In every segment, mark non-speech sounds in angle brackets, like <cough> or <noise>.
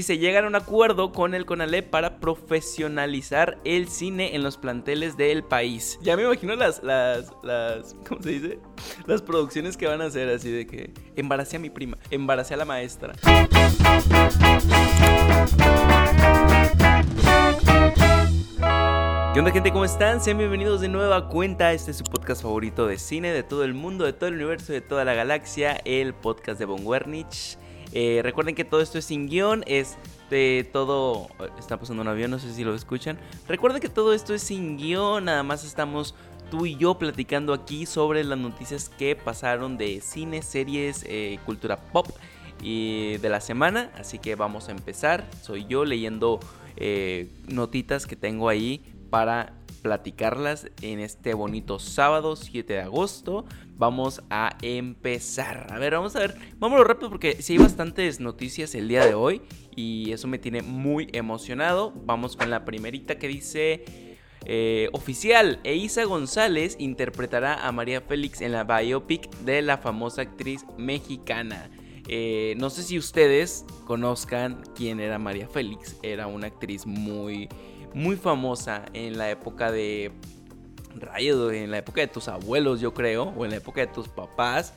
se llegan a un acuerdo con el CONALEP para profesionalizar el cine en los planteles del país. Ya me imagino las, las, las, ¿cómo se dice? Las producciones que van a hacer así de que embaracé a mi prima, embaracé a la maestra. ¿Qué onda gente? ¿Cómo están? Sean bienvenidos de nueva cuenta. Este es su podcast favorito de cine, de todo el mundo, de todo el universo, de toda la galaxia, el podcast de Von Wernich. Eh, recuerden que todo esto es sin guion, es de todo... Está pasando un avión, no sé si lo escuchan. Recuerden que todo esto es sin guion, nada más estamos tú y yo platicando aquí sobre las noticias que pasaron de cine, series, eh, cultura pop y de la semana. Así que vamos a empezar. Soy yo leyendo eh, notitas que tengo ahí para platicarlas en este bonito sábado 7 de agosto. Vamos a empezar. A ver, vamos a ver. Vámonos rápido porque sí hay bastantes noticias el día de hoy y eso me tiene muy emocionado. Vamos con la primerita que dice... Eh, oficial, Eiza González interpretará a María Félix en la biopic de la famosa actriz mexicana. Eh, no sé si ustedes conozcan quién era María Félix. Era una actriz muy muy famosa en la época de Rayo, en la época de tus abuelos, yo creo, o en la época de tus papás.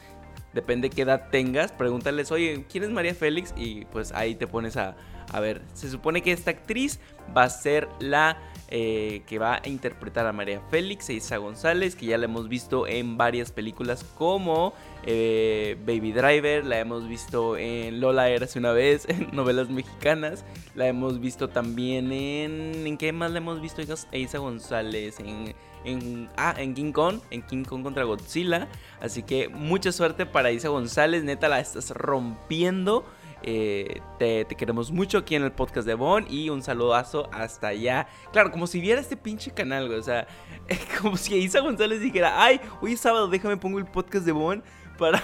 Depende qué edad tengas, pregúntales, oye, ¿quién es María Félix? Y pues ahí te pones a, a ver. Se supone que esta actriz va a ser la eh, que va a interpretar a María Félix, Isa González, que ya la hemos visto en varias películas como eh, Baby Driver, la hemos visto en Lola Eras una vez, <laughs> en novelas mexicanas, la hemos visto también en... ¿En qué más la hemos visto Isa González? En, en, ah, en King Kong, en King Kong contra Godzilla. Así que mucha suerte para Isa González, neta la estás rompiendo. Eh, te, queremos mucho aquí en el podcast de Bon y un saludazo hasta allá. Claro, como si viera este pinche canal, O sea, <laughs> como si Isa González dijera, ay, hoy es sábado, déjame pongo el podcast de Bon para,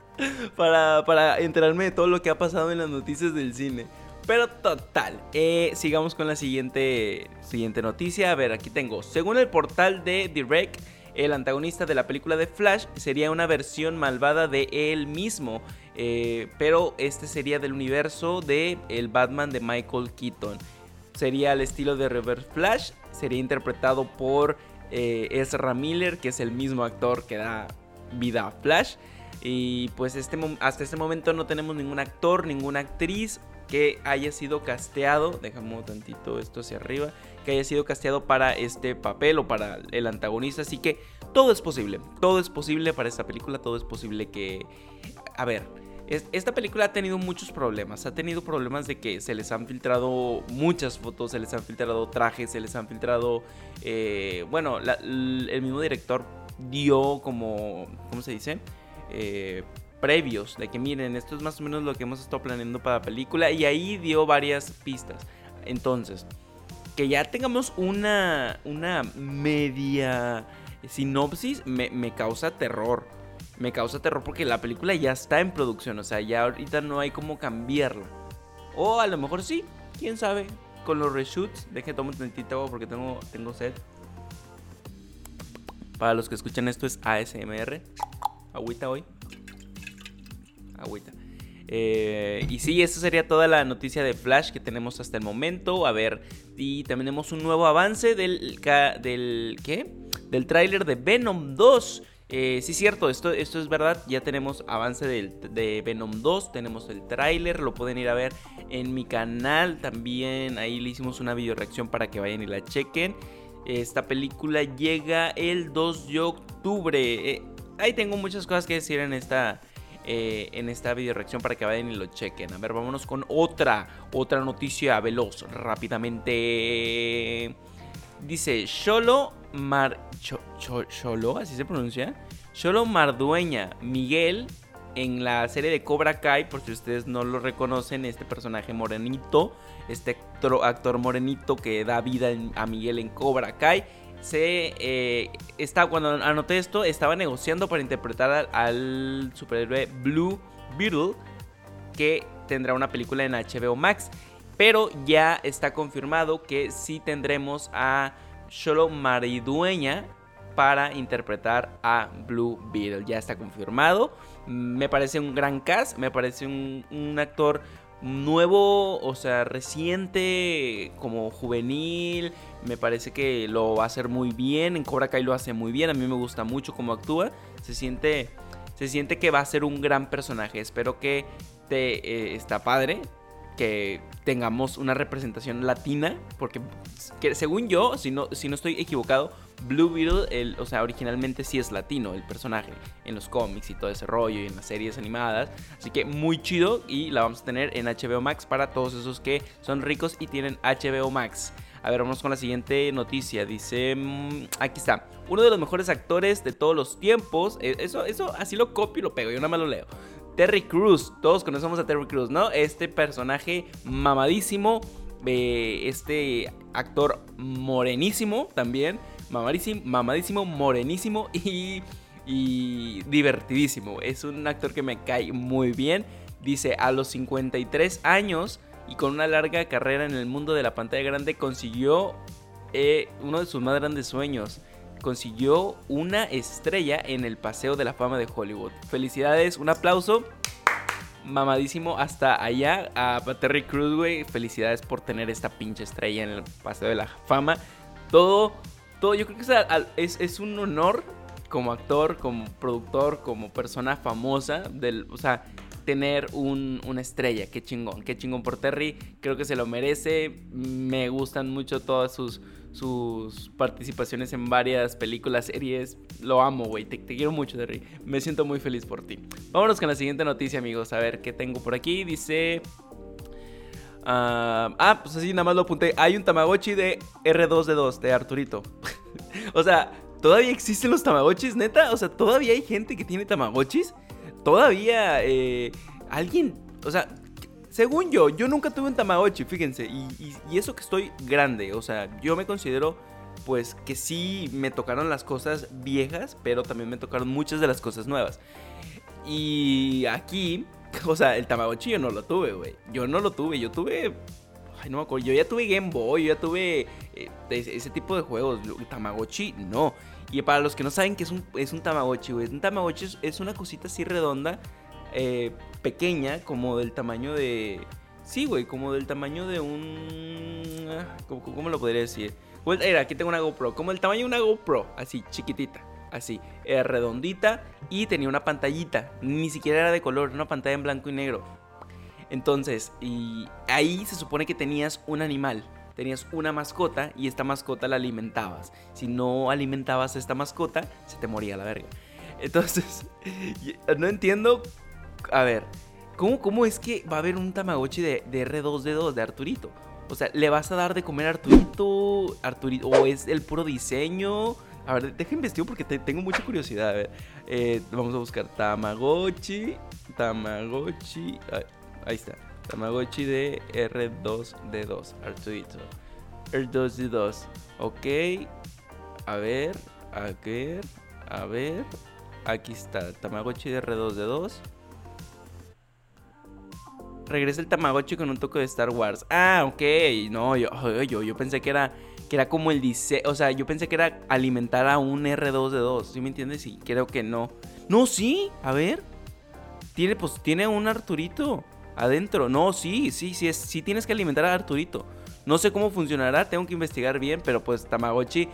<laughs> para, para enterarme de todo lo que ha pasado en las noticias del cine. Pero total, eh, sigamos con la siguiente, siguiente noticia. A ver, aquí tengo. Según el portal de Direct, el antagonista de la película de Flash sería una versión malvada de él mismo. Eh, pero este sería del universo de el Batman de Michael Keaton. Sería al estilo de Reverse Flash, sería interpretado por eh, Ezra Miller, que es el mismo actor que da vida a Flash. Y pues este, hasta este momento no tenemos ningún actor, ninguna actriz que haya sido casteado, dejamos tantito esto hacia arriba, que haya sido casteado para este papel o para el antagonista. Así que todo es posible, todo es posible para esta película, todo es posible que... A ver, esta película ha tenido muchos problemas. Ha tenido problemas de que se les han filtrado muchas fotos, se les han filtrado trajes, se les han filtrado... Eh, bueno, el mismo director dio como... ¿Cómo se dice? Eh, previos de que miren, esto es más o menos lo que hemos estado planeando para la película y ahí dio varias pistas. Entonces, que ya tengamos una, una media sinopsis me, me causa terror me causa terror porque la película ya está en producción, o sea, ya ahorita no hay cómo cambiarla. O a lo mejor sí, quién sabe, con los reshoots. Deje tomar un tantito agua porque tengo, tengo sed. Para los que escuchan esto es ASMR. Agüita hoy. Agüita. Eh, y sí, esa sería toda la noticia de Flash que tenemos hasta el momento. A ver, y también tenemos un nuevo avance del, ¿qué? Del tráiler de Venom 2. Eh, sí, cierto, esto, esto es verdad. Ya tenemos avance de Venom 2, tenemos el tráiler, lo pueden ir a ver en mi canal. También ahí le hicimos una video reacción para que vayan y la chequen. Esta película llega el 2 de octubre. Eh, ahí tengo muchas cosas que decir en esta, eh, en esta video reacción para que vayan y lo chequen. A ver, vámonos con otra, otra noticia veloz, rápidamente. Dice, Sholo Mar... Cholo, así se pronuncia. Cholo Mardueña Miguel en la serie de Cobra Kai, por si ustedes no lo reconocen, este personaje morenito, este actor, morenito que da vida a Miguel en Cobra Kai, se eh, está cuando anoté esto estaba negociando para interpretar al, superhéroe Blue Beetle que tendrá una película en HBO Max, pero ya está confirmado que sí tendremos a Solo Maridueña para interpretar a Blue Beetle. Ya está confirmado. Me parece un gran cast, me parece un, actor nuevo, o sea, reciente, como juvenil. Me parece que lo va a hacer muy bien. En Cobra Kai lo hace muy bien. A mí me gusta mucho cómo actúa. Se siente, se siente que va a ser un gran personaje. Espero que te, eh, está padre que tengamos una representación latina, porque según yo, si no, si no estoy equivocado, Blue Beetle, o sea, originalmente sí es latino el personaje en los cómics y todo ese rollo y en las series animadas. Así que muy chido y la vamos a tener en HBO Max para todos esos que son ricos y tienen HBO Max. A ver, vamos con la siguiente noticia. Dice, mm, aquí está, uno de los mejores actores de todos los tiempos. Eh, eso, eso, así lo copio y lo pego, yo nada más lo leo. Terry Cruz, todos conocemos a Terry Cruz, ¿no? Este personaje mamadísimo, eh, este actor morenísimo también, mamadísimo, mamadísimo morenísimo <laughs> y, divertidísimo. Es un actor que me cae muy bien. Dice, a los 53 años y con una larga carrera en el mundo de la pantalla grande consiguió eh, uno de sus más grandes sueños consiguió una estrella en el Paseo de la Fama de Hollywood. Felicidades, un aplauso. Mamadísimo hasta allá a Terry Cruz, güey. Felicidades por tener esta pinche estrella en el Paseo de la Fama. Todo, todo, yo creo que es, es un honor como actor, como productor, como persona famosa, del, o sea, tener un, una estrella. Qué chingón, qué chingón por Terry. Creo que se lo merece. Me gustan mucho todas sus, sus participaciones en varias películas, series. Lo amo, güey. Te, quiero mucho, Terry. Me siento muy feliz por ti. Vámonos con la siguiente noticia, amigos. A ver qué tengo por aquí. Dice. ah, ah pues así nada más lo apunté. Hay un Tamagotchi de R2D2 de Arturito. <laughs> o sea, ¿todavía existen los Tamagotchis, neta? O sea, ¿todavía hay gente que tiene Tamagotchis? Todavía eh, alguien. O sea, según yo, yo nunca tuve un Tamagotchi, fíjense. Y, eso que estoy grande. O sea, yo me considero pues que sí me tocaron las cosas viejas, pero también me tocaron muchas de las cosas nuevas. Y aquí, <laughs> o sea, el Tamagotchi yo no lo tuve, güey. Yo no lo tuve, yo tuve... Ay, no me acuerdo. Yo ya tuve Game Boy, yo ya tuve eh, ese tipo de juegos. El Tamagotchi, no. Y para los que no saben qué es un, es un Tamagotchi, güey. Un Tamagotchi es una cosita así redonda eh, pequeña, como del tamaño de... Sí, güey, como del tamaño de un... Ah, ¿Cómo, lo podría decir? Era, aquí tengo una GoPro, como el tamaño de una GoPro, así, chiquitita, así, era redondita y tenía una pantallita, ni siquiera era de color, una pantalla en blanco y negro. Entonces, y ahí se supone que tenías un animal, tenías una mascota y esta mascota la alimentabas. Si no alimentabas a esta mascota, se te moría la verga. Entonces, <laughs> no entiendo a ver, ¿cómo, ¿cómo es que va a haber un Tamagotchi de, R2D2, de Arturito? O sea, ¿le vas a dar de comer a Arturito? Arturito ¿O es el puro diseño? A ver, deja investigar porque tengo mucha curiosidad. A ver, eh, vamos a buscar Tamagotchi. Tamagotchi. Ahí, está. Tamagotchi de R2D2. Arturito. R2D2. Ok. A ver. A ver. A ver. Aquí está. Tamagotchi de R2D2 regresa el Tamagotchi con un toque de Star Wars. Ah, ok. No, yo, yo, yo pensé que era, que era como el diseño. O sea, yo pensé que era alimentar a un R2D2. ¿Sí me entiendes? Sí, creo que no. No, sí. A ver. Tiene, pues, tiene un Arturito adentro. No, sí, sí, sí, es, sí tienes que alimentar a Arturito. No sé cómo funcionará, tengo que investigar bien, pero pues Tamagotchi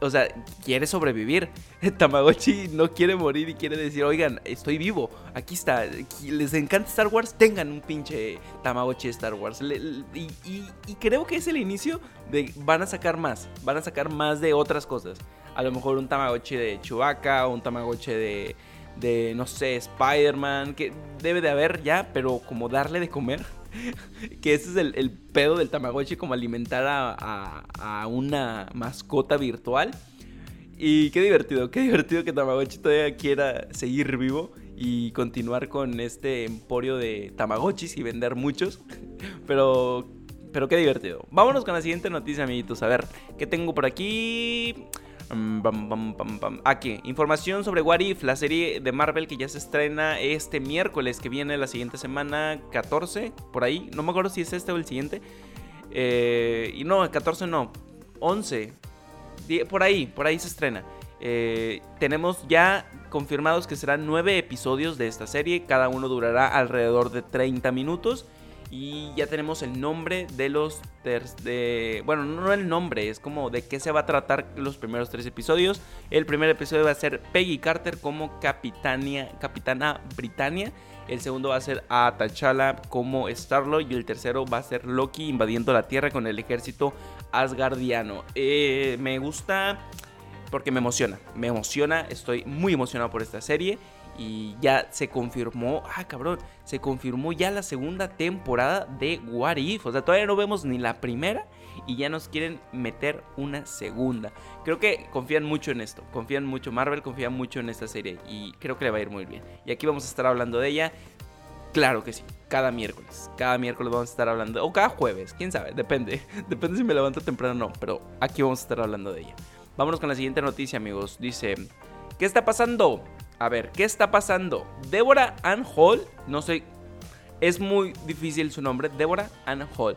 o sea, quiere sobrevivir. <laughs> Tamagotchi no quiere morir y quiere decir, oigan, estoy vivo, aquí está. Les encanta Star Wars, tengan un pinche Tamagotchi Star Wars. y, creo que es el inicio de van a sacar más, van a sacar más de otras cosas. A lo mejor un Tamagotchi de Chewbacca, un Tamagotchi de, de no sé, Spider-Man, que debe de haber ya, pero como darle de comer que ese es el, pedo del Tamagotchi, como alimentar a, una mascota virtual. Y qué divertido, qué divertido que Tamagotchi todavía quiera seguir vivo y continuar con este emporio de Tamagotchis y vender muchos. <laughs> Pero, pero qué divertido. Vámonos con la siguiente noticia, amiguitos. A ver, ¿qué tengo por aquí? Mm, Aquí, información sobre What If, la serie de Marvel que ya se estrena este miércoles, que viene la siguiente semana, 14, por ahí. No me acuerdo si es este o el siguiente. Eh, y no, el 14 no, 11. Por ahí, por ahí se estrena. Eh, tenemos ya confirmados que serán 9 episodios de esta serie. Cada uno durará alrededor de 30 minutos. Y ya tenemos el nombre de los... De, bueno, no el nombre, es como de qué se va a tratar los primeros tres episodios. El primer episodio va a ser Peggy Carter como Capitania, Capitana Britannia. El segundo va a ser a T'Challa como Starlord. Y el tercero va a ser Loki invadiendo la Tierra con el ejército asgardiano. Eh, me gusta porque me emociona. Me emociona, estoy muy emocionado por esta serie. Y ya se confirmó, ah cabrón, se confirmó ya la segunda temporada de What If. O sea, todavía no vemos ni la primera y ya nos quieren meter una segunda. Creo que confían mucho en esto, confían mucho, Marvel confía mucho en esta serie y creo que le va a ir muy bien. Y aquí vamos a estar hablando de ella. Claro que sí, cada miércoles. Cada miércoles vamos a estar hablando, o cada jueves, quién sabe, depende. <laughs> Depende si me levanto temprano o no, pero aquí vamos a estar hablando de ella. Vámonos con la siguiente noticia, amigos. Dice, ¿qué está pasando? A ver, ¿qué está pasando? Débora Ann Hall, no sé, es muy difícil su nombre, Débora Ann Hall.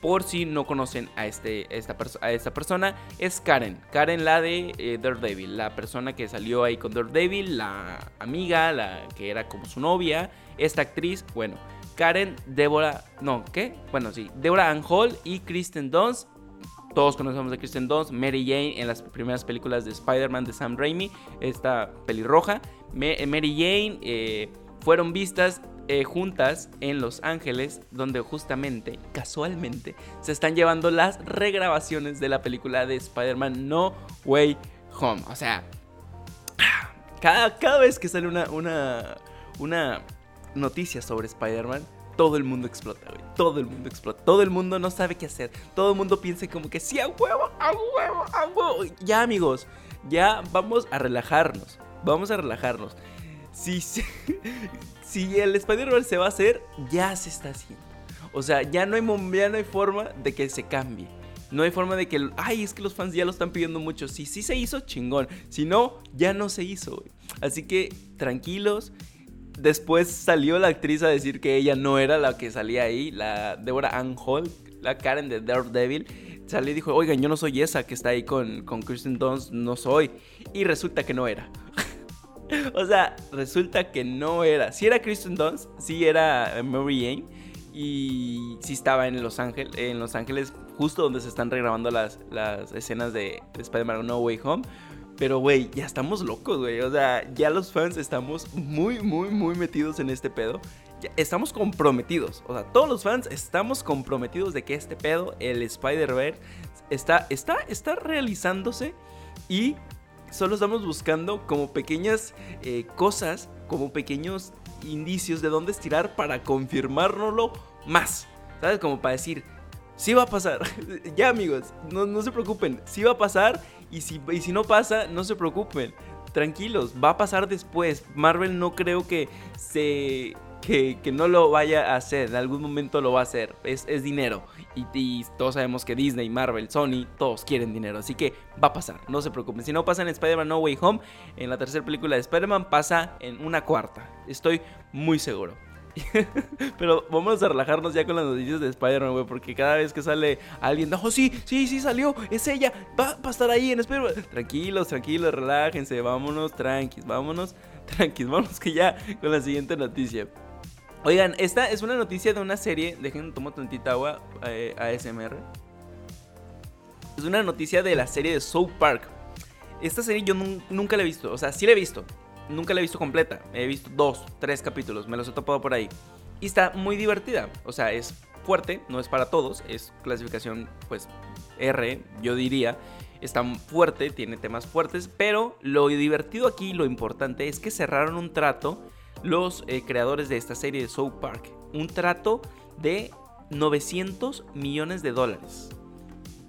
Por si no conocen a, este, esta, persona, es Karen. Karen, la de eh, Daredevil, la persona que salió ahí con Daredevil, la amiga, la que era como su novia. Esta actriz, bueno, Karen, Débora, no, ¿qué? Bueno, sí, Débora Ann Hall y Kristen Dunst todos conocemos a Kristen Dunst, Mary Jane en las primeras películas de Spider-Man de Sam Raimi, esta pelirroja. Eh, Mary Jane eh, fueron vistas eh, juntas en Los Ángeles, donde justamente, casualmente, se están llevando las regrabaciones de la película de Spider-Man No Way Home. O sea, cada, cada vez que sale una, una, una noticia sobre Spider-Man, todo el mundo explota, güey. Todo el mundo explota. Todo el mundo no sabe qué hacer. Todo el mundo piensa como que sí, a huevo, a huevo, a huevo. Ya, amigos, ya vamos a relajarnos. Vamos a relajarnos. Si, <laughs> si, el Spider-Man se va a hacer, ya se está haciendo. O sea, ya no, hay, ya no hay forma de que se cambie. No hay forma de que, ay, es que los fans ya lo están pidiendo mucho. Si sí se hizo, chingón. Si no, ya no se hizo, güey. Así que tranquilos Después salió la actriz a decir que ella no era la que salía ahí, la Deborah Ann Hall, la Karen de Daredevil. Salió y dijo, oigan, yo no soy esa que está ahí con, con Kristen Dunst, no soy. Y resulta que no era. <laughs> o sea, resulta que no era. Si era Kristen Dunst, sí era Mary Jane. Y sí estaba en Los Ángeles, en Los Ángeles justo donde se están regrabando las, las escenas de Spider-Man No Way Home. Pero, güey, ya estamos locos, güey. O sea, ya los fans estamos muy, muy, muy metidos en este pedo. Ya estamos comprometidos. O sea, todos los fans estamos comprometidos de que este pedo, el Spider-Verse, está, está, está realizándose. Y solo estamos buscando como pequeñas eh, cosas, como pequeños indicios de dónde estirar para confirmárnoslo más. ¿Sabes? Como para decir, sí va a pasar. <laughs> ya amigos, no, no se preocupen, sí va a pasar y si, si no pasa, no se preocupen. Tranquilos, va a pasar después. Marvel no creo que se. Que, no lo vaya a hacer. En algún momento lo va a hacer. Es, dinero. Y, todos sabemos que Disney, Marvel, Sony, todos quieren dinero. Así que va a pasar. No se preocupen. Si no pasa en Spider-Man No Way Home, en la tercera película de Spider-Man pasa en una cuarta. Estoy muy seguro. <laughs> Pero vamos a relajarnos ya con las noticias de Spider-Man, güey. Porque cada vez que sale alguien, oh, sí, sí, sí salió, es ella, va, a estar ahí en Spider-Man. Tranquilos, tranquilos, relájense, vámonos, tranquis, vámonos, <laughs> tranquis, vámonos que ya con la siguiente noticia. Oigan, esta es una noticia de una serie, dejen tomo tantita agua eh, ASMR. Es una noticia de la serie de South Park. Esta serie yo nunca la he visto, o sea, sí la he visto, nunca la he visto completa. He visto dos, tres capítulos, me los he topado por ahí. Y está muy divertida. O sea, es fuerte, no es para todos, es clasificación pues R, yo diría. Está fuerte, tiene temas fuertes, pero lo divertido aquí, lo importante es que cerraron un trato los eh, creadores de esta serie de South Park. Un trato de 900 millones de dólares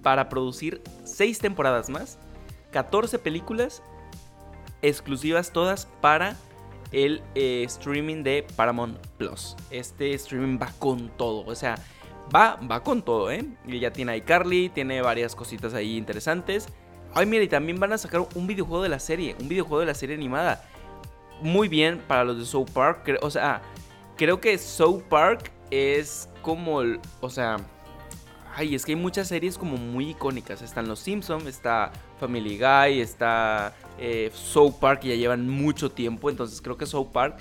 para producir 6 temporadas más, 14 películas exclusivas todas para el eh, streaming de Paramount Plus. Este streaming va con todo, o sea, va, va con todo, ¿eh? Y ya tiene iCarly, tiene varias cositas ahí interesantes. Ay, mira, y también van a sacar un videojuego de la serie, un videojuego de la serie animada. Muy bien para los de South Park, o sea, creo que South Park es como, o sea, ay, es que hay muchas series como muy icónicas. Están Los Simpsons, está Family Guy, está eh, South Park, que ya llevan mucho tiempo. Entonces creo que South Park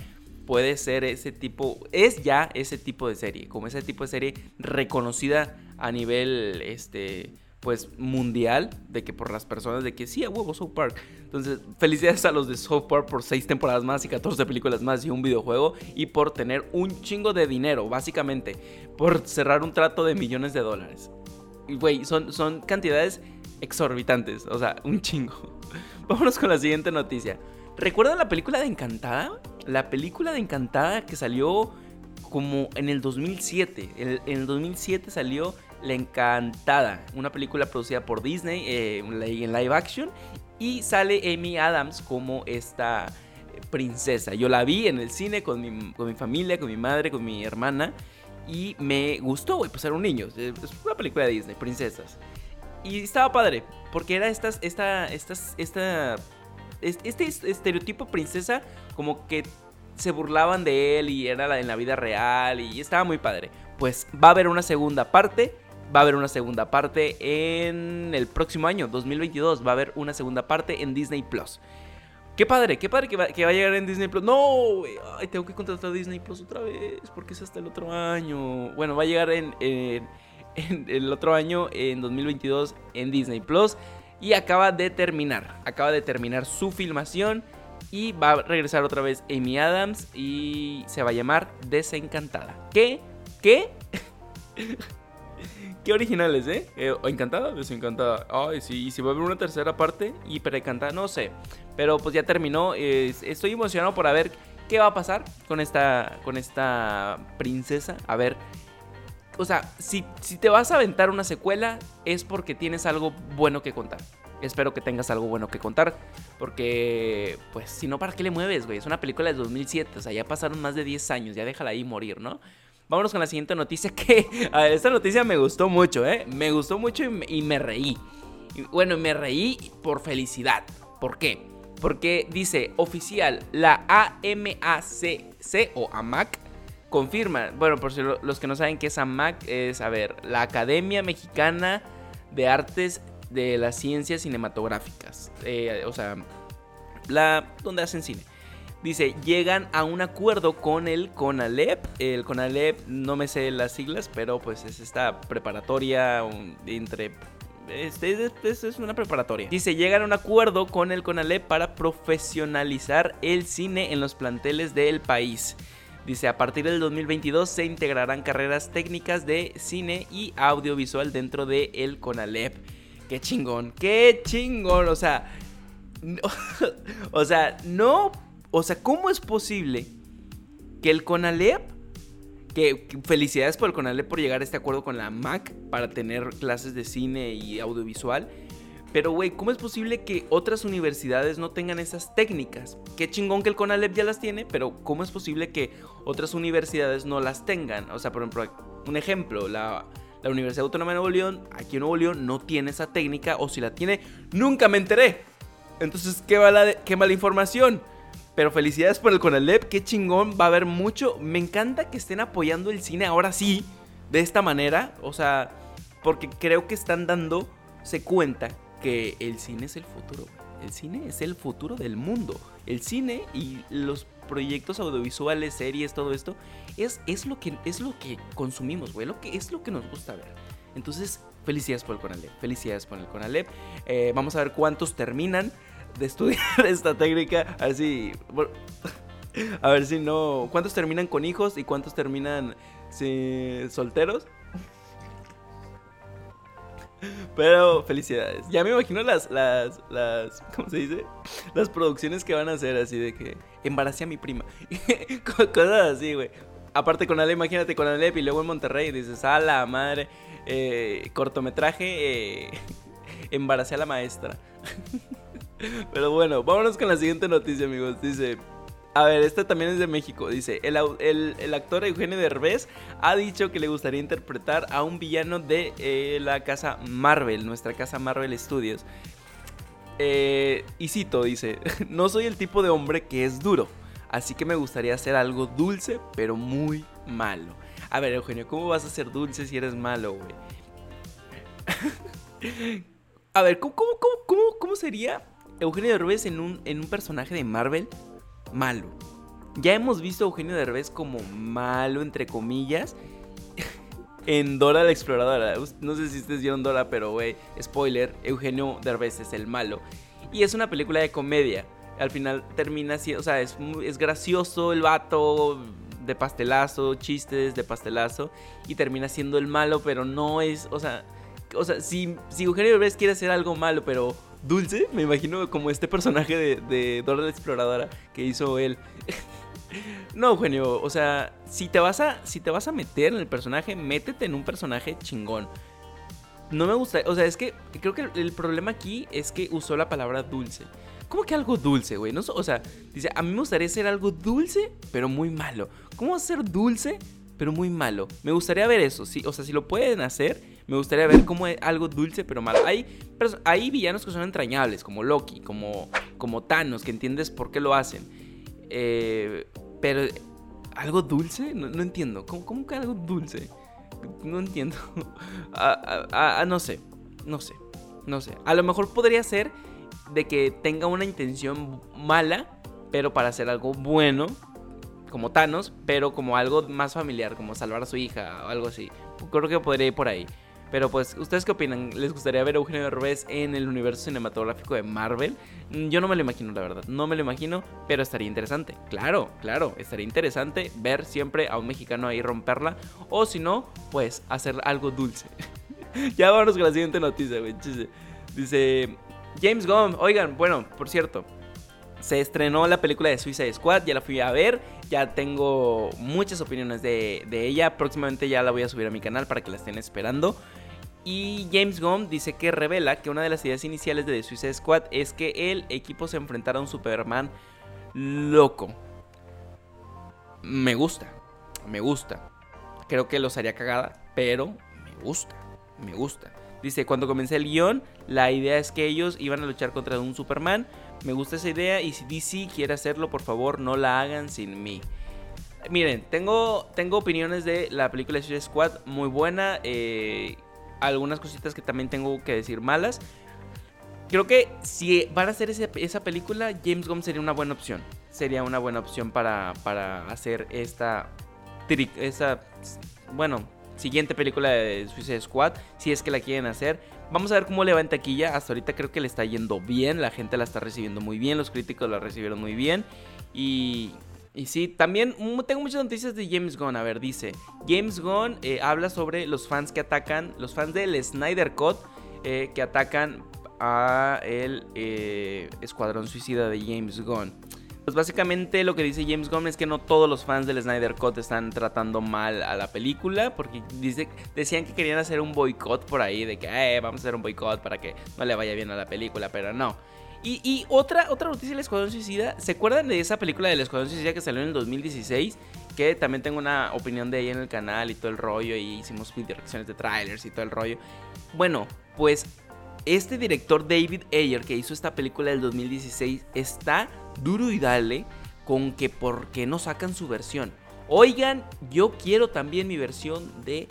puede ser ese tipo, es ya ese tipo de serie, como ese tipo de serie reconocida a nivel, este, pues mundial, de que por las personas, de que sí, a huevo South Park. Entonces, felicidades a los de South Park por 6 temporadas más y 14 películas más y un videojuego y por tener un chingo de dinero, básicamente, por cerrar un trato de millones de dólares. Y, güey, son, son cantidades exorbitantes, o sea, un chingo. <laughs> Vámonos con la siguiente noticia. ¿Recuerdan la película de Encantada? La película de Encantada que salió como en el 2007. En el, 2007 salió La Encantada, una película producida por Disney eh, en live action. Y sale Amy Adams como esta princesa. Yo la vi en el cine con mi, con mi familia, con mi madre, con mi hermana. Y me gustó, güey, pues era un niño. Es una película de Disney, princesas. Y estaba padre, porque era estas, esta, estas, esta este estereotipo princesa como que se burlaban de él y era en la vida real y estaba muy padre. Pues va a haber una segunda parte. Va a haber una segunda parte en el próximo año, 2022. Va a haber una segunda parte en Disney Plus. Qué padre, qué padre que va, a llegar en Disney Plus. No, ay, tengo que contratar a Disney Plus otra vez porque es hasta el otro año. Bueno, va a llegar en, en <laughs> el otro año, en 2022, en Disney Plus y acaba de terminar. Acaba de terminar su filmación y va a regresar otra vez Amy Adams y se va a llamar Desencantada. ¿Qué? ¿Qué? <laughs> Qué originales, ¿eh? eh encantada, desencantada. Ay, sí, y si va a haber una tercera parte, hiperencantada, no sé. Pero pues ya terminó. estoy emocionado por ver qué va a pasar con esta, con esta princesa. A ver o sea, si, si te vas a aventar una secuela es porque tienes algo bueno que contar. Espero que tengas algo bueno que contar. Porque, pues, si no, ¿para qué le mueves, güey? Es una película de 2007. O sea, ya pasaron más de 10 años. Ya déjala ahí morir, ¿no? Vámonos con la siguiente noticia. Que, <laughs> a ver, esta noticia me gustó mucho, ¿eh? Me gustó mucho y me, reí. bueno, me reí por felicidad. ¿Por qué? Porque dice oficial, la AMACC o AMAC confirma, bueno, por si los que no saben qué es AMAC, es, a ver, la Academia Mexicana de Artes de las Ciencias Cinematográficas. Eh, o sea, la donde hacen cine. Dice, llegan a un acuerdo con el CONALEP. El CONALEP, no me sé las siglas, pero pues es esta preparatoria entre... Este, es una preparatoria. Dice, llegan a un acuerdo con el CONALEP para profesionalizar el cine en los planteles del país. Dice, a partir del 2022 se integrarán carreras técnicas de cine y audiovisual dentro de el CONALEP. Qué chingón, qué chingón. O sea, <laughs> o sea, no, o sea, ¿cómo es posible que el CONALEP, que felicidades por el CONALEP por llegar a este acuerdo con la MAC para tener clases de cine y audiovisual, pero, güey, ¿cómo es posible que otras universidades no tengan esas técnicas? Qué chingón que el CONALEP ya las tiene, pero ¿cómo es posible que otras universidades no las tengan? O sea, por ejemplo, un ejemplo, la, Universidad Autónoma de Nuevo León, aquí en Nuevo León, no tiene esa técnica, o si la tiene, nunca me enteré. Entonces, ¿qué, mala, qué mala información? Pero felicidades por el CONALEP, qué chingón, va a haber mucho. Me encanta que estén apoyando el cine ahora sí, de esta manera, o sea, porque creo que están dándose cuenta que el cine es el futuro. El cine es el futuro del mundo. El cine y los proyectos audiovisuales, series, todo esto, es, es, lo, que, es lo que consumimos, güey. Lo que, es lo que nos gusta ver. Entonces, felicidades por el Conalep. Felicidades por el Conalep. Eh, vamos a ver cuántos terminan de estudiar <laughs> esta técnica. Así. A ver si no. ¿Cuántos terminan con hijos y cuántos terminan solteros? Pero felicidades. Ya me imagino las, las, las, ¿cómo se dice? Las producciones que van a hacer así de que embaracé a mi prima. <laughs> Cosas así, güey. Aparte con Ale, imagínate con Ale y luego en Monterrey dices, a la madre, eh, cortometraje, eh, <laughs> embaracé a la maestra. Pero bueno, vámonos con la siguiente noticia, amigos. Dice, a ver, esta también es de México. Dice, el, actor Eugenio Derbez ha dicho que le gustaría interpretar a un villano de eh, la casa Marvel, nuestra casa Marvel Studios. Eh, y cito, dice, <laughs> no soy el tipo de hombre que es duro, así que me gustaría hacer algo dulce, pero muy malo. A ver, Eugenio, ¿cómo vas a ser dulce si eres malo, güey? <laughs> a ver, ¿cómo, cómo, sería Eugenio Derbez en un, en un personaje de Marvel malo. ya hemos visto a Eugenio Derbez como malo, entre comillas, <laughs> en Dora la Exploradora. No sé si ustedes vieron Dora, pero güey, spoiler, Eugenio Derbez es el malo. Y es una película de comedia. Al final termina siendo, o sea, es, es gracioso el vato de pastelazo, chistes de pastelazo, y termina siendo el malo, pero no es, o sea, o sea, si, si Eugenio Derbez quiere hacer algo malo, pero dulce, me imagino como este personaje de, Dora la Exploradora que hizo él. <laughs> No, Eugenio, o sea, si te vas a si te vas a meter en el personaje, métete en un personaje chingón. No me gusta, o sea, es que creo que el problema aquí es que usó la palabra dulce. ¿Cómo que algo dulce, güey? No, o sea, dice, a mí me gustaría ser algo dulce, pero muy malo. ¿Cómo ser dulce, pero muy malo? Me gustaría ver eso, sí, o sea, si lo pueden hacer, me gustaría ver cómo es algo dulce, pero malo. Hay, hay villanos que son entrañables, como Loki, como, como Thanos, que entiendes por qué lo hacen. Eh, pero, ¿algo dulce? No, entiendo. ¿Cómo, que algo dulce? No entiendo. <laughs> Ah, ah, ah, no sé. No sé. No sé. A lo mejor podría ser de que tenga una intención mala, pero para hacer algo bueno, como Thanos, pero como algo más familiar, como salvar a su hija o algo así. Creo que podría ir por ahí. Pero pues, ¿ustedes qué opinan? ¿Les gustaría ver a Eugenio Derbez en el universo cinematográfico de Marvel? Mm, yo no me lo imagino, la verdad. No me lo imagino, pero estaría interesante. Claro, claro, estaría interesante ver siempre a un mexicano ahí romperla. O si no, pues hacer algo dulce. <laughs> ya vamos con la siguiente noticia, güey. Dice James Gunn. Oigan, bueno, por cierto. Se estrenó la película de Suicide Squad, ya la fui a ver, ya tengo muchas opiniones de, de ella, próximamente ya la voy a subir a mi canal para que la estén esperando. Y James Gunn dice que revela que una de las ideas iniciales de The Suicide Squad es que el equipo se enfrentara a un Superman loco. Me gusta, me gusta. Creo que los haría cagada, pero me gusta, me gusta. Dice, cuando comencé el guion, la idea es que ellos iban a luchar contra un Superman. Me gusta esa idea y si DC quiere hacerlo, por favor, no la hagan sin mí. Miren, tengo, tengo opiniones de la película de Suicide Squad muy buena. Eh, algunas cositas que también tengo que decir malas. Creo que si van a hacer esa película, James Gunn sería una buena opción. Sería una buena opción para, para hacer esta, esa, bueno, siguiente película de Suicide Squad, si es que la quieren hacer. Vamos a ver cómo le va en taquilla. Hasta ahorita creo que le está yendo bien. La gente la está recibiendo muy bien. Los críticos la recibieron muy bien. Y, y sí, también tengo muchas noticias de James Gunn. A ver, dice: James Gunn eh, habla sobre los fans que atacan, los fans del Snyder Cut eh, que atacan a el eh, Escuadrón Suicida de James Gunn. Pues básicamente lo que dice James Gunn es que no todos los fans del Snyder Cut están tratando mal a la película, porque decían que querían hacer un boicot por ahí, de que vamos a hacer un boicot para que no le vaya bien a la película, pero no. Y, otra, otra noticia del Escuadrón Suicida. ¿Se acuerdan de esa película del Escuadrón Suicida que salió en el 2016? Que también tengo una opinión de ella en el canal y todo el rollo. Y hicimos direcciones de trailers y todo el rollo. Bueno, pues este director David Ayer que hizo esta película del 2016 está duro y dale con que por qué no sacan su versión. Oigan, yo quiero también mi versión de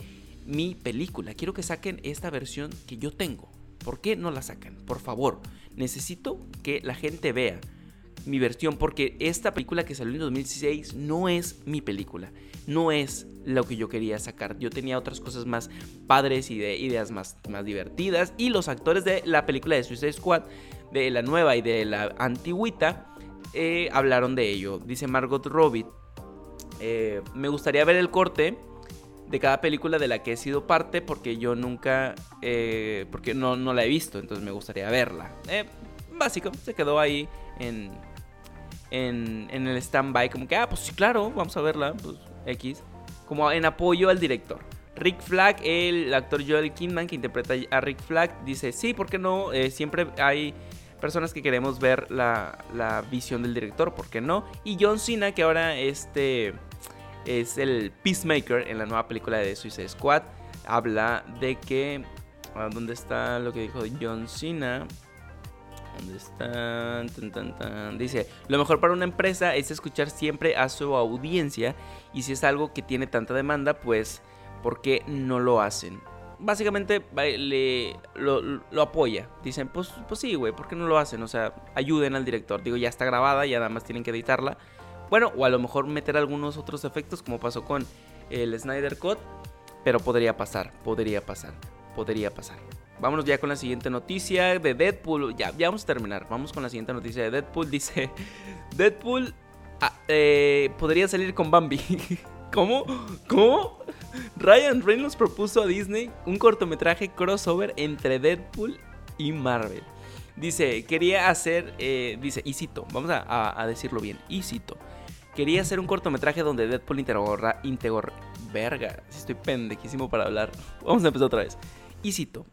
mi película. Quiero que saquen esta versión que yo tengo. ¿Por qué no la sacan? Por favor necesito que la gente vea mi versión porque esta película que salió en 2016 no es mi película, no es lo que yo quería sacar. Yo tenía otras cosas más padres y de ideas más, más divertidas y los actores de la película de Suicide Squad, de la nueva y de la antigüita, eh, hablaron de ello. Dice Margot Robbie, eh, me gustaría ver el corte de cada película de la que he sido parte porque yo nunca, eh, porque no, no, la he visto, entonces me gustaría verla. Básico, se quedó ahí en, en, en el stand-by, como que, ah, pues sí, claro, vamos a verla, pues X, como en apoyo al director. Rick Flag, el actor Joel Kidman que interpreta a Rick Flag, dice, sí, ¿por qué no? Siempre hay personas que queremos ver la, la visión del director, ¿por qué no? Y John Cena, que ahora este es el Peacemaker en la nueva película de Suicide Squad. Habla de que. Ah, ¿Dónde está lo que dijo John Cena? ¿Dónde está? Dice, lo mejor para una empresa es escuchar siempre a su audiencia y si es algo que tiene tanta demanda, pues, ¿por qué no lo hacen? Básicamente le, lo, apoya. Dicen, pues, pues sí, güey, ¿por qué no lo hacen? O sea, ayuden al director. Digo, ya está grabada, ya nada más tienen que editarla Bueno, o a lo mejor meter algunos otros efectos como pasó con el Snyder Cut. Pero podría pasar, podría pasar, podría pasar. Vámonos ya con la siguiente noticia de Deadpool. Ya, ya vamos a terminar. Vamos con la siguiente noticia de Deadpool. <laughs> Dice, Deadpool ah, eh, podría salir con Bambi. <laughs> ¿Cómo? ¿Cómo? Ryan Reynolds propuso a Disney un cortometraje crossover entre Deadpool y Marvel. Dice, quería hacer, eh, dice, y cito, vamos a, decirlo bien, y cito. Quería hacer un cortometraje donde Deadpool interroga, interroga, verga, estoy pendejísimo para hablar. Vamos a empezar otra vez. Y cito,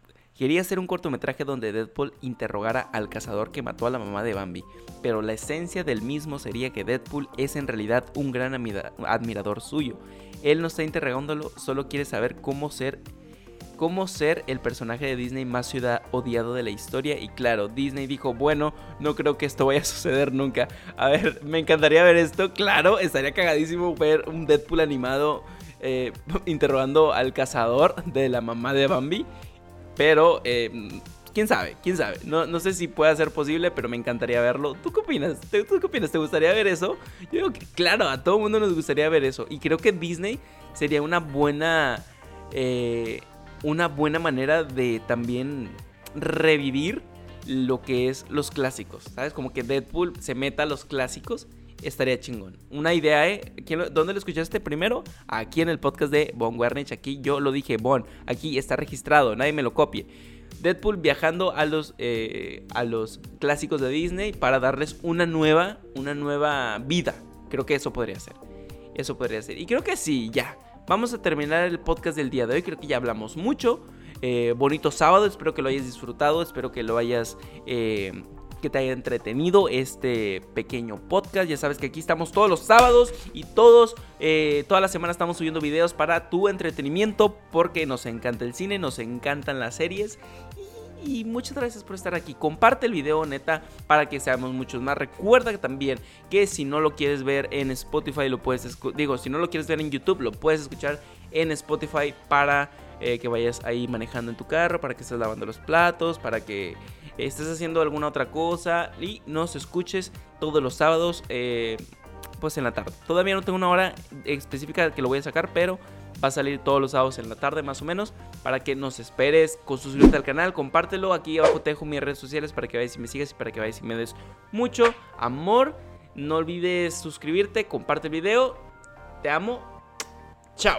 Quería hacer un cortometraje donde Deadpool interrogara al cazador que mató a la mamá de Bambi, pero la esencia del mismo sería que Deadpool es en realidad un gran admirador suyo. Él no está interrogándolo, solo quiere saber cómo ser cómo ser el personaje de Disney más ciudad odiado de la historia. Y claro, Disney dijo, bueno, no creo que esto vaya a suceder nunca. A ver, me encantaría ver esto. Claro, estaría cagadísimo ver un Deadpool animado eh, <laughs> interrogando al cazador de la mamá de Bambi. Pero, eh, quién sabe, quién sabe. No, no, sé si pueda ser posible, pero me encantaría verlo. ¿Tú qué opinas? ¿Tú qué opinas? ¿Te gustaría ver eso? Yo digo que, claro, a todo mundo nos gustaría ver eso. Y creo que Disney sería una buena. Eh, una buena manera de también revivir lo que es los clásicos. ¿Sabes? Como que Deadpool se meta a los clásicos estaría chingón. Una idea, ¿eh? ¿Dónde lo escuchaste primero? Aquí en el podcast de Bon Wernich. Aquí yo lo dije, Bon. Aquí está registrado, nadie me lo copie. Deadpool viajando a los, eh, a los clásicos de Disney para darles una nueva, una nueva vida. Creo que eso podría ser. Eso podría ser. Y creo que sí, ya. Vamos a terminar el podcast del día de hoy. Creo que ya hablamos mucho. Eh, bonito sábado. Espero que lo hayas disfrutado. Espero que lo hayas eh, que te haya entretenido este pequeño podcast. Ya sabes que aquí estamos todos los sábados y todos, eh, toda la semana estamos subiendo videos para tu entretenimiento porque nos encanta el cine, nos encantan las series. Y, muchas gracias por estar aquí. Comparte el video, neta, para que seamos muchos más. Recuerda también que si no lo quieres ver en Spotify, lo puedes, digo, si no lo quieres ver en YouTube, lo puedes escuchar en Spotify para eh, que vayas ahí manejando en tu carro, para que estés lavando los platos, para que estés haciendo alguna otra cosa y nos escuches todos los sábados, eh, pues en la tarde. Todavía no tengo una hora específica que lo voy a sacar, pero va a salir todos los sábados en la tarde más o menos para que nos esperes con suscríbete al canal, compártelo, aquí abajo te dejo mis redes sociales para que vayas y me sigas y para que vayas y me des mucho amor. No olvides suscribirte, comparte el video. Te amo. Chao.